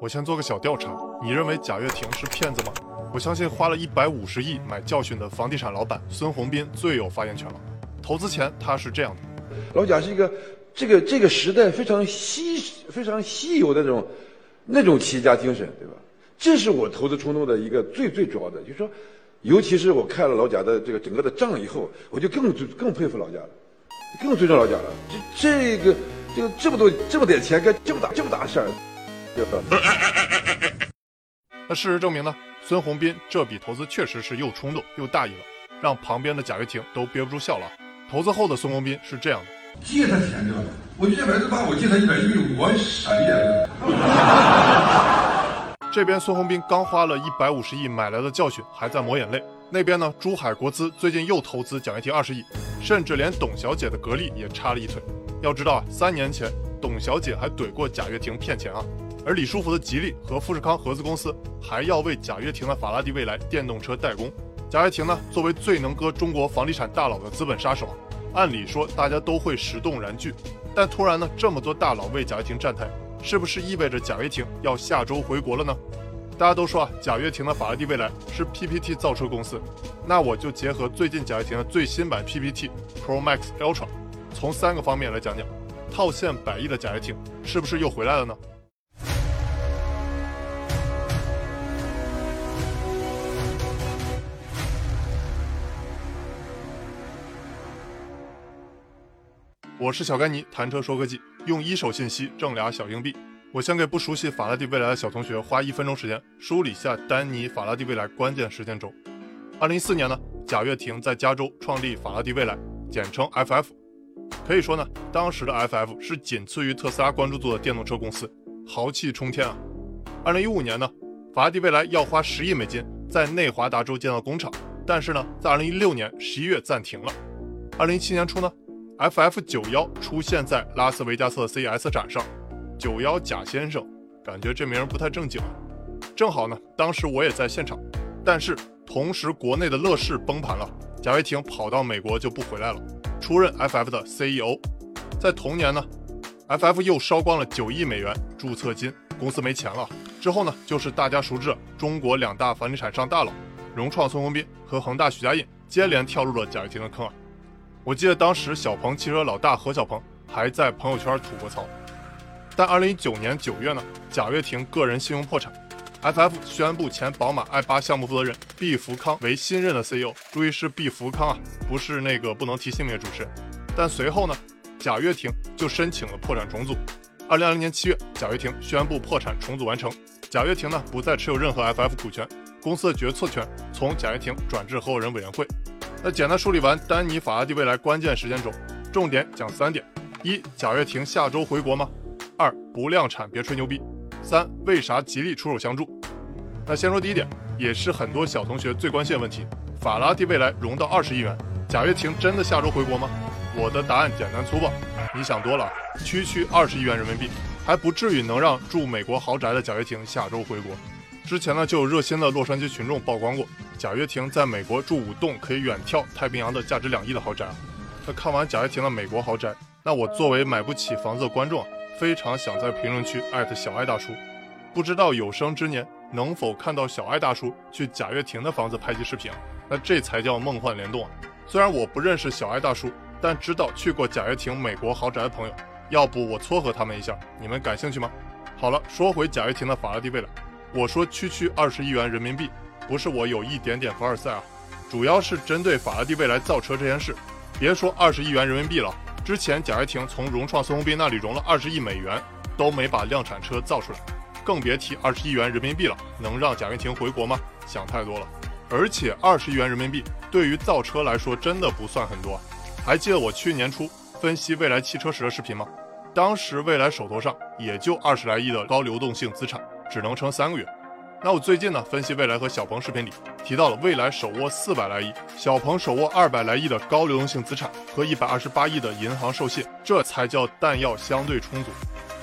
我先做个小调查，你认为贾跃亭是骗子吗？我相信花了一百五十亿买教训的房地产老板孙宏斌最有发言权了。投资前他是这样的：老贾是一个这个这个时代非常稀非常稀有的那种那种企业家精神，对吧？这是我投资冲动的一个最最主要的，就是说，尤其是我看了老贾的这个整个的账以后，我就更更佩服老贾了，更尊重老贾了。这这个这个这么多这么点钱干这么大这么大事儿，那事实证明呢？孙宏斌这笔投资确实是又冲动又大意了，让旁边的贾跃亭都憋不住笑了。投资后的孙宏斌是这样的：借他钱对吧？我一百多万，我借他一百亿，我傻逼了。这边孙宏斌刚花了一百五十亿买来的教训，还在抹眼泪。那边呢，珠海国资最近又投资贾跃亭二十亿，甚至连董小姐的格力也插了一腿。要知道啊，三年前董小姐还怼过贾跃亭骗钱啊。而李书福的吉利和富士康合资公司还要为贾跃亭的法拉第未来电动车代工。贾跃亭呢，作为最能割中国房地产大佬的资本杀手，按理说大家都会石动燃具。但突然呢，这么多大佬为贾跃亭站台，是不是意味着贾跃亭要下周回国了呢？大家都说啊，贾跃亭的法拉第未来是 PPT 造车公司，那我就结合最近贾跃亭的最新版 PPT Pro Max Ultra，从三个方面来讲讲，套现百亿的贾跃亭是不是又回来了呢？我是小甘尼，谈车说科技，用一手信息挣俩小硬币。我先给不熟悉法拉第未来的小同学花一分钟时间梳理下丹尼法拉第未来关键时间轴。二零一四年呢，贾跃亭在加州创立法拉第未来，简称 FF。可以说呢，当时的 FF 是仅次于特斯拉关注度的电动车公司，豪气冲天啊。二零一五年呢，法拉第未来要花十亿美金在内华达州建造工厂，但是呢，在二零一六年十一月暂停了。二零一七年初呢。FF 九幺出现在拉斯维加斯的 CES 展上，九幺贾先生，感觉这名不太正经。正好呢，当时我也在现场，但是同时国内的乐视崩盘了，贾跃亭跑到美国就不回来了，出任 FF 的 CEO。在同年呢，FF 又烧光了九亿美元注册金，公司没钱了。之后呢，就是大家熟知的中国两大房地产商大佬，融创孙宏斌和恒大许家印接连跳入了贾跃亭的坑啊。我记得当时小鹏汽车老大何小鹏还在朋友圈吐过槽，但二零一九年九月呢，贾跃亭个人信用破产，FF 宣布前宝马 i 八项目负责人毕福康为新任的 CEO。注意是毕福康啊，不是那个不能提姓名的主持人。但随后呢，贾跃亭就申请了破产重组。二零二零年七月，贾跃亭宣布破产重组完成，贾跃亭呢不再持有任何 FF 股权，公司的决策权从贾跃亭转至合伙人委员会。那简单梳理完丹尼法拉第未来关键时间轴，重点讲三点：一、贾跃亭下周回国吗？二、不量产别吹牛逼。三、为啥吉利出手相助？那先说第一点，也是很多小同学最关心的问题：法拉第未来融到二十亿元，贾跃亭真的下周回国吗？我的答案简单粗暴，你想多了，区区二十亿元人民币，还不至于能让住美国豪宅的贾跃亭下周回国。之前呢，就有热心的洛杉矶群众曝光过。贾跃亭在美国住五栋可以远眺太平洋的价值两亿的豪宅。那看完贾跃亭的美国豪宅，那我作为买不起房子的观众，非常想在评论区艾特小艾大叔。不知道有生之年能否看到小艾大叔去贾跃亭的房子拍集视频？那这才叫梦幻联动啊！虽然我不认识小艾大叔，但知道去过贾跃亭美国豪宅的朋友，要不我撮合他们一下，你们感兴趣吗？好了，说回贾跃亭的法拉第未来，我说区区二十亿元人民币。不是我有一点点凡尔赛啊，主要是针对法拉第未来造车这件事。别说二十亿元人民币了，之前贾跃亭从融创孙宏斌那里融了二十亿美元，都没把量产车造出来，更别提二十亿元人民币了。能让贾跃亭回国吗？想太多了。而且二十亿元人民币对于造车来说真的不算很多。还记得我去年初分析未来汽车时的视频吗？当时未来手头上也就二十来亿的高流动性资产，只能撑三个月。那我最近呢分析未来和小鹏视频里提到了未来手握四百来亿，小鹏手握二百来亿的高流动性资产和一百二十八亿的银行授信，这才叫弹药相对充足。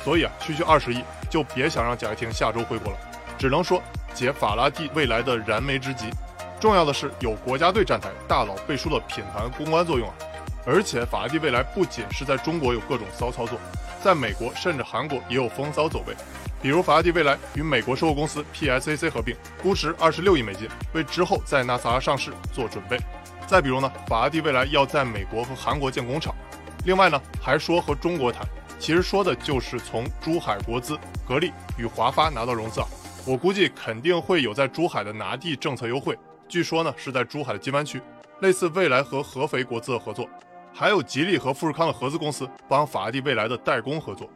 所以啊，区区二十亿就别想让贾跃亭下周回国了，只能说解法拉第未来的燃眉之急。重要的是有国家队站台，大佬背书的品牌公关作用啊！而且法拉第未来不仅是在中国有各种骚操作，在美国甚至韩国也有风骚走位。比如法拉第未来与美国收购公司 PSAC 合并，估值二十六亿美金，为之后在纳斯达克上市做准备。再比如呢，法拉第未来要在美国和韩国建工厂。另外呢，还说和中国谈，其实说的就是从珠海国资、格力与华发拿到融资啊。我估计肯定会有在珠海的拿地政策优惠，据说呢是在珠海的金湾区，类似未来和合肥国资的合作，还有吉利和富士康的合资公司帮法拉第未来的代工合作。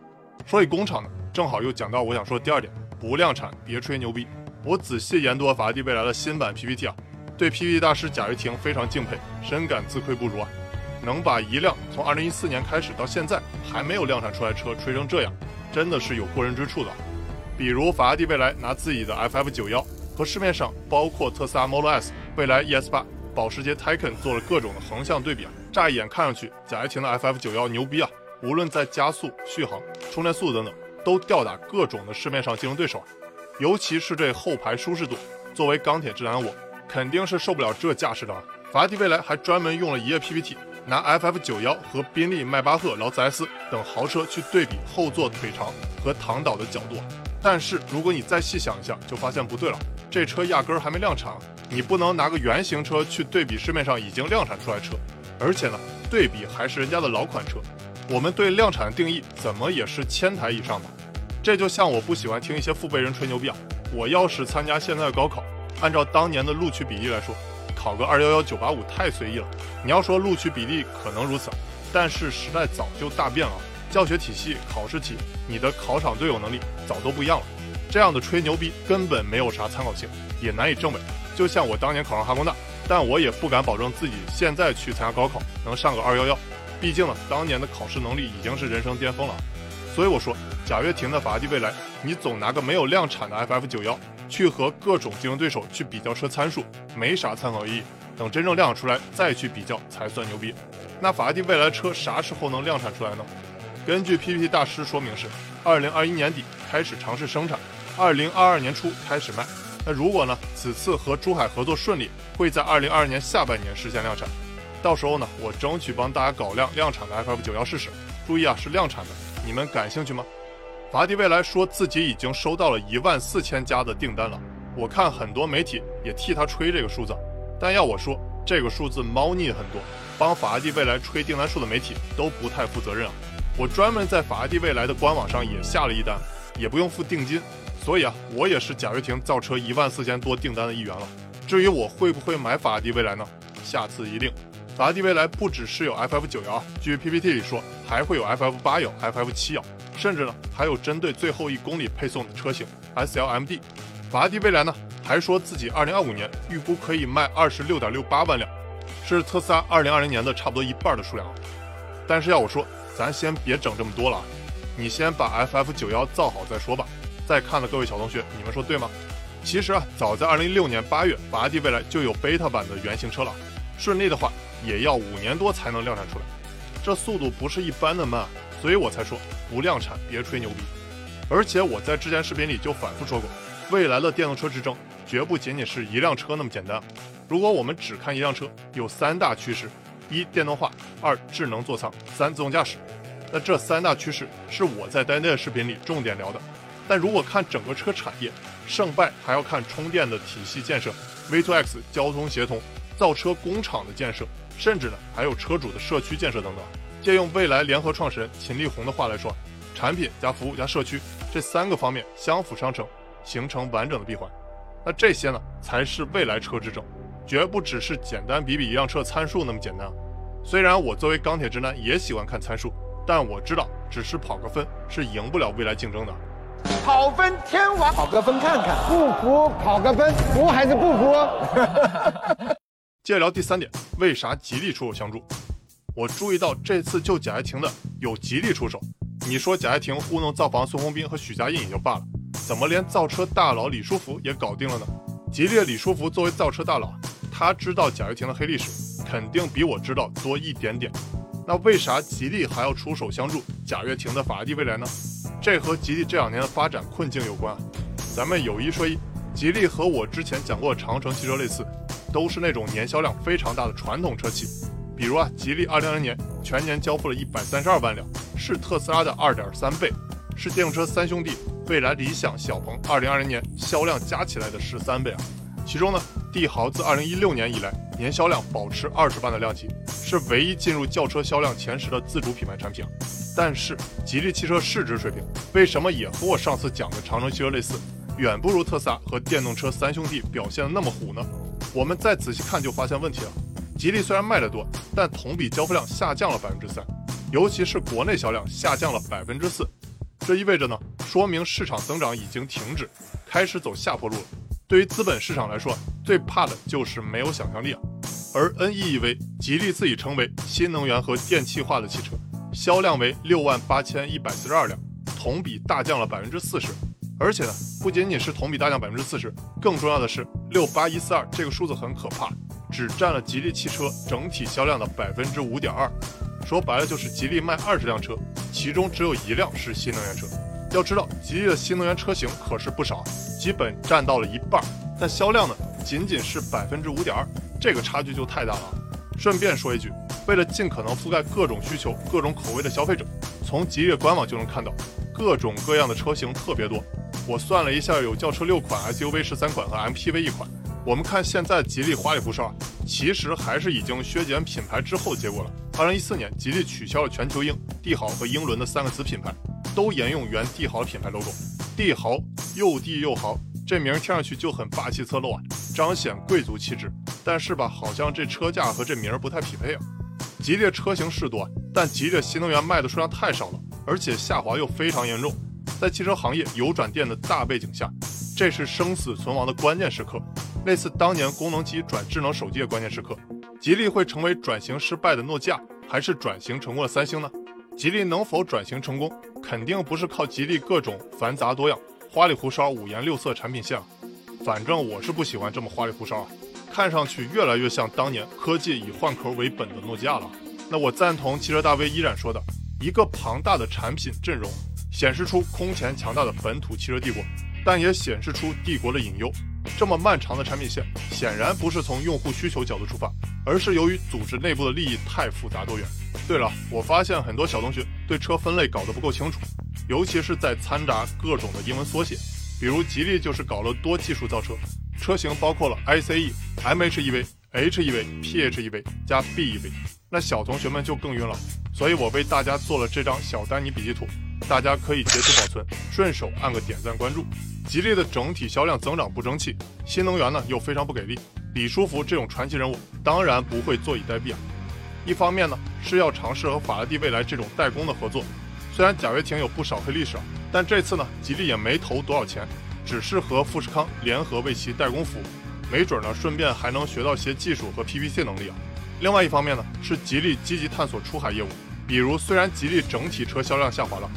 说起工厂呢。正好又讲到我想说的第二点，不量产别吹牛逼。我仔细研读了法拉第未来的新版 PPT 啊，对 PPT 大师贾跃亭非常敬佩，深感自愧不如啊。能把一辆从2014年开始到现在还没有量产出来车吹成这样，真的是有过人之处的。比如法拉第未来拿自己的 FF91 和市面上包括特斯拉 Model S、未来 ES8、保时捷 Taycan 做了各种的横向对比啊，乍一眼看上去贾跃亭的 FF91 牛逼啊，无论在加速、续航、充电速度等等。都吊打各种的市面上竞争对手，尤其是这后排舒适度，作为钢铁直男我，肯定是受不了这架势的。法拉第未来还专门用了一页 PPT，拿 FF91 和宾利、迈巴赫、劳斯莱斯等豪车去对比后座腿长和躺倒的角度。但是如果你再细想一下，就发现不对了，这车压根儿还没量产，你不能拿个原型车去对比市面上已经量产出来车，而且呢，对比还是人家的老款车。我们对量产的定义怎么也是千台以上吧？这就像我不喜欢听一些父辈人吹牛逼啊！我要是参加现在的高考，按照当年的录取比例来说，考个二幺幺九八五太随意了。你要说录取比例可能如此，但是时代早就大变了，教学体系、考试题，你的考场队友能力早都不一样了。这样的吹牛逼根本没有啥参考性，也难以证伪。就像我当年考上哈工大，但我也不敢保证自己现在去参加高考能上个二幺幺。毕竟呢，当年的考试能力已经是人生巅峰了，所以我说贾跃亭的法拉第未来，你总拿个没有量产的 FF 九幺去和各种竞争对手去比较车参数，没啥参考意义。等真正量产出来再去比较才算牛逼。那法拉第未来车啥时候能量产出来呢？根据 PPT 大师说明是，二零二一年底开始尝试生产，二零二二年初开始卖。那如果呢，此次和珠海合作顺利，会在二零二二年下半年实现量产。到时候呢，我争取帮大家搞辆量产的 FF 九幺试试。注意啊，是量产的，你们感兴趣吗？法拉第未来说自己已经收到了一万四千家的订单了，我看很多媒体也替他吹这个数字，但要我说，这个数字猫腻很多，帮法拉第未来吹订单数的媒体都不太负责任啊。我专门在法拉第未来的官网上也下了一单，也不用付定金，所以啊，我也是贾跃亭造车一万四千多订单的一员了。至于我会不会买法拉第未来呢？下次一定。法拉第未来不只是有 FF 九幺，据 PPT 里说，还会有 FF 八幺、FF 七幺，甚至呢还有针对最后一公里配送的车型 SLMD。法拉第未来呢还说自己二零二五年预估可以卖二十六点六八万辆，是特斯拉二零二零年的差不多一半的数量。但是要我说，咱先别整这么多了啊，你先把 FF 九幺造好再说吧。在看的各位小同学，你们说对吗？其实啊，早在二零一六年八月，法拉第未来就有 beta 版的原型车了，顺利的话。也要五年多才能量产出来，这速度不是一般的慢，所以我才说不量产别吹牛逼。而且我在之前视频里就反复说过，未来的电动车之争绝不仅仅是一辆车那么简单。如果我们只看一辆车，有三大趋势：一电动化，二智能座舱，三自动驾驶。那这三大趋势是我在单电视频里重点聊的。但如果看整个车产业，胜败还要看充电的体系建设，V2X 交通协同，造车工厂的建设。甚至呢，还有车主的社区建设等等。借用未来联合创始人秦力红的话来说，产品加服务加社区这三个方面相辅相成，形成完整的闭环。那这些呢，才是未来车之争，绝不只是简单比比一辆车参数那么简单。虽然我作为钢铁直男也喜欢看参数，但我知道，只是跑个分是赢不了未来竞争的。跑分天王，跑个分看看，不服跑个分，服还是不服？接着聊第三点，为啥吉利出手相助？我注意到这次救贾跃亭的有吉利出手。你说贾跃亭糊弄造房孙宏斌和许家印也就罢了，怎么连造车大佬李书福也搞定了呢？吉利李书福作为造车大佬，他知道贾跃亭的黑历史，肯定比我知道多一点点。那为啥吉利还要出手相助贾跃亭的法拉第未来呢？这和吉利这两年的发展困境有关。咱们有一说一，吉利和我之前讲过长城汽车类似。都是那种年销量非常大的传统车企，比如啊，吉利2020年全年交付了一百三十二万辆，是特斯拉的二点三倍，是电动车三兄弟蔚来、理想、小鹏2020年销量加起来的十三倍啊！其中呢，帝豪自2016年以来年销量保持二十万的量级，是唯一进入轿车销量前十的自主品牌产品。但是吉利汽车市值水平为什么也和我上次讲的长城汽车类似，远不如特斯拉和电动车三兄弟表现的那么虎呢？我们再仔细看就发现问题了。吉利虽然卖得多，但同比交付量下降了百分之三，尤其是国内销量下降了百分之四。这意味着呢，说明市场增长已经停止，开始走下坡路了。对于资本市场来说，最怕的就是没有想象力啊。而 NEV，吉利自己称为新能源和电气化的汽车，销量为六万八千一百四十二辆，同比大降了百分之四十。而且呢，不仅仅是同比大降百分之四十，更重要的是六八一四二这个数字很可怕。只占了吉利汽车整体销量的百分之五点二，说白了就是吉利卖二十辆车，其中只有一辆是新能源车。要知道，吉利的新能源车型可是不少，基本占到了一半，但销量呢仅仅是百分之五点二，这个差距就太大了。顺便说一句，为了尽可能覆盖各种需求、各种口味的消费者，从吉利官网就能看到，各种各样的车型特别多。我算了一下，有轿车六款、SUV 十三款和 MPV 一款。我们看现在吉利花里胡哨，其实还是已经削减品牌之后的结果了。二零一四年，吉利取消了全球鹰、帝豪和英伦的三个子品牌，都沿用原帝豪品牌 logo。帝豪又帝又豪，这名听上去就很霸气侧漏啊，彰显贵族气质。但是吧，好像这车价和这名不太匹配啊。吉利车型是多，但吉利新能源卖的数量太少了，而且下滑又非常严重。在汽车行业有转电的大背景下，这是生死存亡的关键时刻。类似当年功能机转智能手机的关键时刻，吉利会成为转型失败的诺基亚，还是转型成功的三星呢？吉利能否转型成功，肯定不是靠吉利各种繁杂多样、花里胡哨、五颜六色产品线。反正我是不喜欢这么花里胡哨啊，看上去越来越像当年科技以换壳为本的诺基亚了。那我赞同汽车大 V 依然说的，一个庞大的产品阵容，显示出空前强大的本土汽车帝国，但也显示出帝国的隐忧。这么漫长的产品线，显然不是从用户需求角度出发，而是由于组织内部的利益太复杂多元。对了，我发现很多小同学对车分类搞得不够清楚，尤其是在掺杂各种的英文缩写，比如吉利就是搞了多技术造车，车型包括了 ICE、MHEV、HEV、PHEV 加 BEV，那小同学们就更晕了。所以我为大家做了这张小丹尼笔记图，大家可以截图保存，顺手按个点赞关注。吉利的整体销量增长不争气，新能源呢又非常不给力。李书福这种传奇人物当然不会坐以待毙啊！一方面呢是要尝试和法拉第未来这种代工的合作，虽然贾跃亭有不少黑历史，但这次呢吉利也没投多少钱，只是和富士康联合为其代工服务，没准呢顺便还能学到些技术和 PPC 能力啊。另外一方面呢是吉利积极探索出海业务，比如虽然吉利整体车销量下滑了，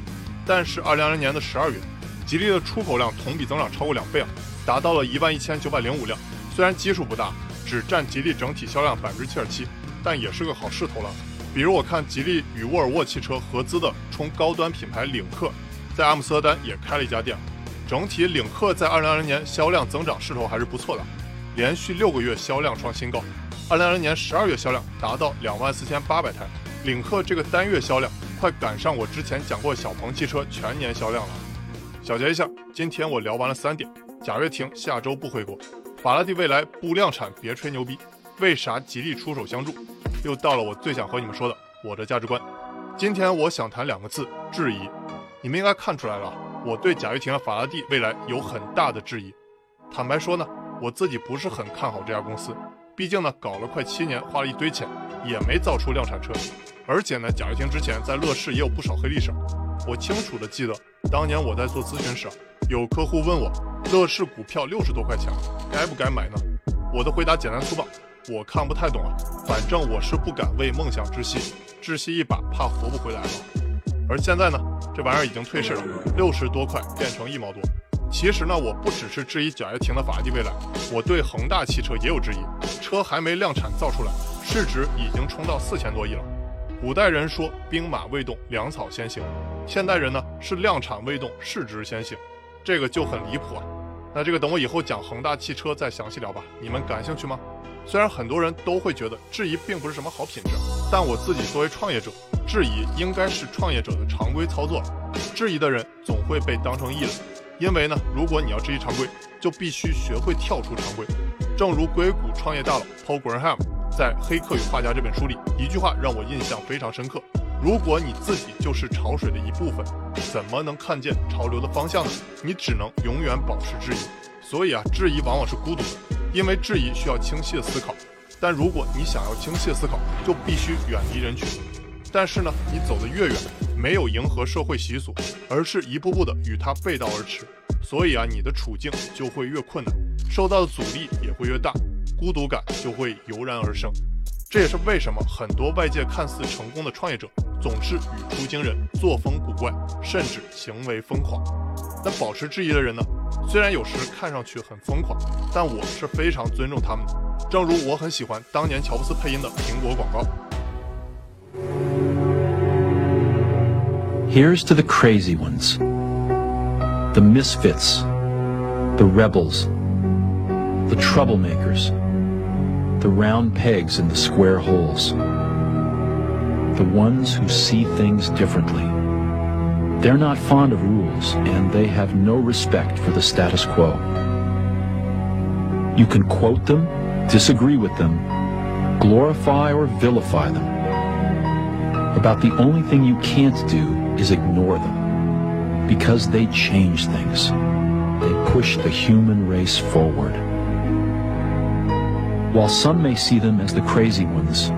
但是2020年的十二月。吉利的出口量同比增长超过两倍啊，达到了一万一千九百零五辆。虽然基数不大，只占吉利整体销量百分之七点七，但也是个好势头了。比如我看吉利与沃尔沃汽车合资的冲高端品牌领克，在阿姆斯特丹也开了一家店。整体领克在二零二零年销量增长势头还是不错的，连续六个月销量创新高。二零二零年十二月销量达到两万四千八百台，领克这个单月销量快赶上我之前讲过小鹏汽车全年销量了。小结一下，今天我聊完了三点：贾跃亭下周不回国，法拉第未来不量产，别吹牛逼。为啥吉利出手相助？又到了我最想和你们说的我的价值观。今天我想谈两个字：质疑。你们应该看出来了，我对贾跃亭的法拉第未来有很大的质疑。坦白说呢，我自己不是很看好这家公司，毕竟呢，搞了快七年，花了一堆钱，也没造出量产车。而且呢，贾跃亭之前在乐视也有不少黑历史。我清楚的记得，当年我在做咨询时，有客户问我，乐视股票六十多块钱，该不该买呢？我的回答简单粗暴，我看不太懂啊，反正我是不敢为梦想窒息，窒息一把怕活不回来了。而现在呢，这玩意儿已经退市了，六十多块变成一毛多。其实呢，我不只是质疑贾跃亭的法拉第未来，我对恒大汽车也有质疑，车还没量产造出来，市值已经冲到四千多亿了。古代人说兵马未动，粮草先行。现代人呢是量产未动，市值先行，这个就很离谱啊。那这个等我以后讲恒大汽车再详细聊吧。你们感兴趣吗？虽然很多人都会觉得质疑并不是什么好品质，但我自己作为创业者，质疑应该是创业者的常规操作。质疑的人总会被当成异类，因为呢，如果你要质疑常规，就必须学会跳出常规。正如硅谷创业大佬 Paul Graham 在《黑客与画家》这本书里一句话让我印象非常深刻：如果你自己就是潮水的一部分，怎么能看见潮流的方向呢？你只能永远保持质疑。所以啊，质疑往往是孤独的，因为质疑需要清晰的思考。但如果你想要清晰的思考，就必须远离人群。但是呢，你走得越远，没有迎合社会习俗，而是一步步的与它背道而驰，所以啊，你的处境就会越困难，受到的阻力也会越大，孤独感就会油然而生。这也是为什么很多外界看似成功的创业者，总是语出惊人、作风古怪，甚至行为疯狂。但保持质疑的人呢，虽然有时看上去很疯狂，但我是非常尊重他们的。正如我很喜欢当年乔布斯配音的苹果广告。Here's to the crazy ones, the misfits, the rebels, the troublemakers, the round pegs in the square holes, the ones who see things differently. They're not fond of rules, and they have no respect for the status quo. You can quote them disagree with them, glorify or vilify them. About the only thing you can't do is ignore them, because they change things. They push the human race forward. While some may see them as the crazy ones,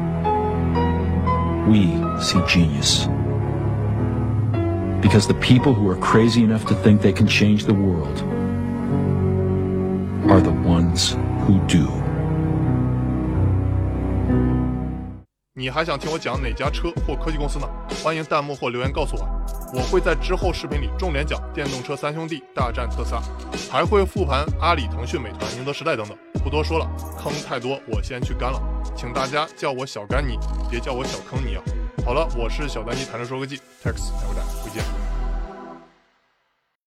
we see genius. Because the people who are crazy enough to think they can change the world are the ones who do. 你还想听我讲哪家车或科技公司呢？欢迎弹幕或留言告诉我， 我会在之后视频里重点讲电动车三兄弟大战特斯拉，还会复盘阿里、腾讯、美团、宁德时代等等。不多说了，坑太多，我先去干了。请大家叫我小甘尼，别叫我小坑你啊。好了，我是小丹尼，谈车说科技，Tex，下回再见。